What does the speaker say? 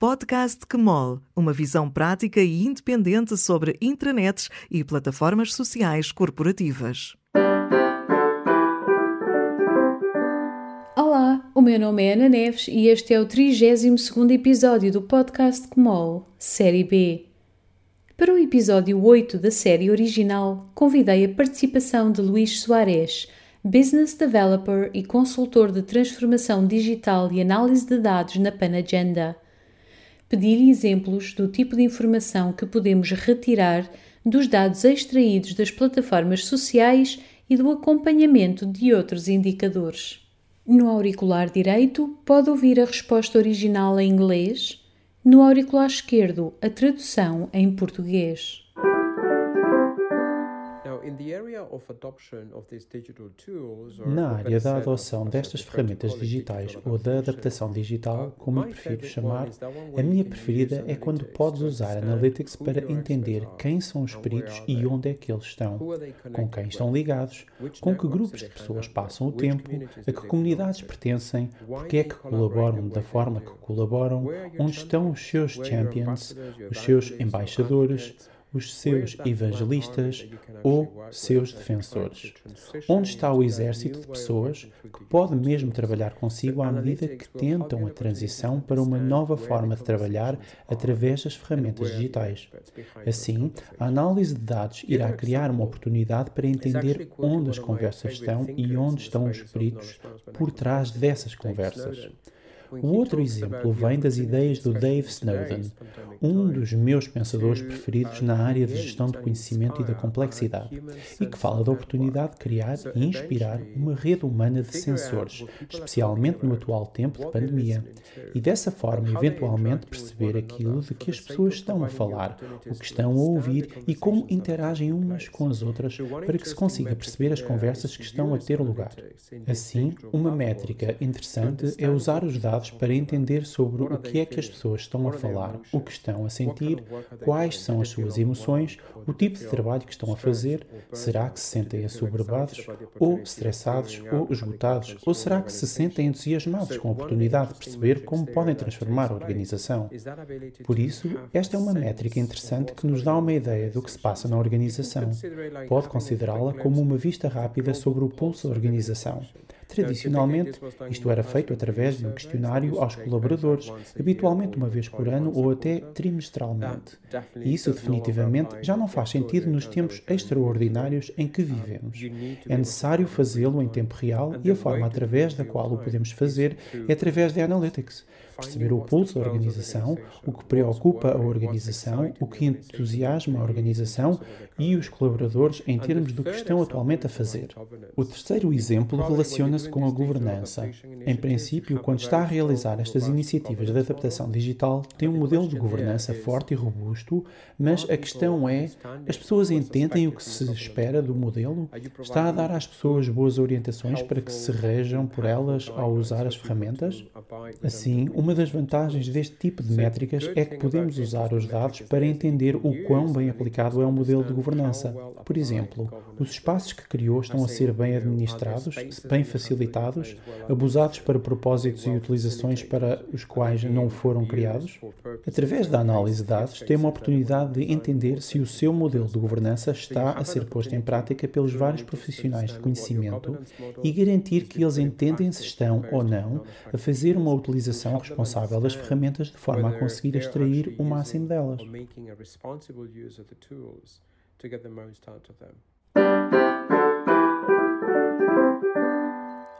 Podcast Kmol, uma visão prática e independente sobre intranets e plataformas sociais corporativas. Olá, o meu nome é Ana Neves e este é o 32º episódio do Podcast Kmol, Série B. Para o episódio 8 da série original, convidei a participação de Luís Soares, Business Developer e consultor de transformação digital e análise de dados na Panagenda pedir exemplos do tipo de informação que podemos retirar dos dados extraídos das plataformas sociais e do acompanhamento de outros indicadores. No auricular direito, pode ouvir a resposta original em inglês, no auricular esquerdo, a tradução em português. Na área da adoção destas ferramentas digitais ou da adaptação digital, como eu prefiro chamar, a minha preferida é quando podes usar Analytics para entender quem são os peritos e onde é que eles estão, com quem estão ligados, com que grupos de pessoas passam o tempo, a que comunidades pertencem, porque é que colaboram da forma que colaboram, onde estão os seus champions, os seus embaixadores, os seus evangelistas ou seus defensores? Onde está o exército de pessoas que pode mesmo trabalhar consigo à medida que tentam a transição para uma nova forma de trabalhar através das ferramentas digitais? Assim, a análise de dados irá criar uma oportunidade para entender onde as conversas estão e onde estão os peritos por trás dessas conversas. O outro exemplo vem das ideias do Dave Snowden, um dos meus pensadores preferidos na área de gestão de conhecimento e da complexidade, e que fala da oportunidade de criar e inspirar uma rede humana de sensores, especialmente no atual tempo de pandemia, e dessa forma eventualmente perceber aquilo de que as pessoas estão a falar, o que estão a ouvir e como interagem umas com as outras para que se consiga perceber as conversas que estão a ter lugar. Assim, uma métrica interessante é usar os dados dados para entender sobre o que é que as pessoas estão a falar, o que estão a sentir, quais são as suas emoções, o tipo de trabalho que estão a fazer, será que se sentem assoberbados, ou estressados, ou esgotados, ou será que se sentem entusiasmados com a oportunidade de perceber como podem transformar a organização. Por isso, esta é uma métrica interessante que nos dá uma ideia do que se passa na organização. Pode considerá-la como uma vista rápida sobre o pulso da organização. Tradicionalmente, isto era feito através de um questionário aos colaboradores, habitualmente uma vez por ano ou até trimestralmente. E isso definitivamente já não faz sentido nos tempos extraordinários em que vivemos. É necessário fazê-lo em tempo real e a forma através da qual o podemos fazer é através de Analytics perceber o pulso da organização, o que preocupa a organização, o que entusiasma a organização e os colaboradores em termos do que estão atualmente a fazer. O terceiro exemplo relaciona-se com a governança. Em princípio, quando está a realizar estas iniciativas de adaptação digital, tem um modelo de governança forte e robusto, mas a questão é: as pessoas entendem o que se espera do modelo? Está a dar às pessoas boas orientações para que se rejam por elas ao usar as ferramentas? Assim, uma uma das vantagens deste tipo de métricas é que podemos usar os dados para entender o quão bem aplicado é o modelo de governança. Por exemplo, os espaços que criou estão a ser bem administrados, bem facilitados, abusados para propósitos e utilizações para os quais não foram criados? Através da análise de dados, tem uma oportunidade de entender se o seu modelo de governança está a ser posto em prática pelos vários profissionais de conhecimento e garantir que eles entendem se estão ou não a fazer uma utilização responsável das ferramentas de forma a conseguir extrair o máximo delas.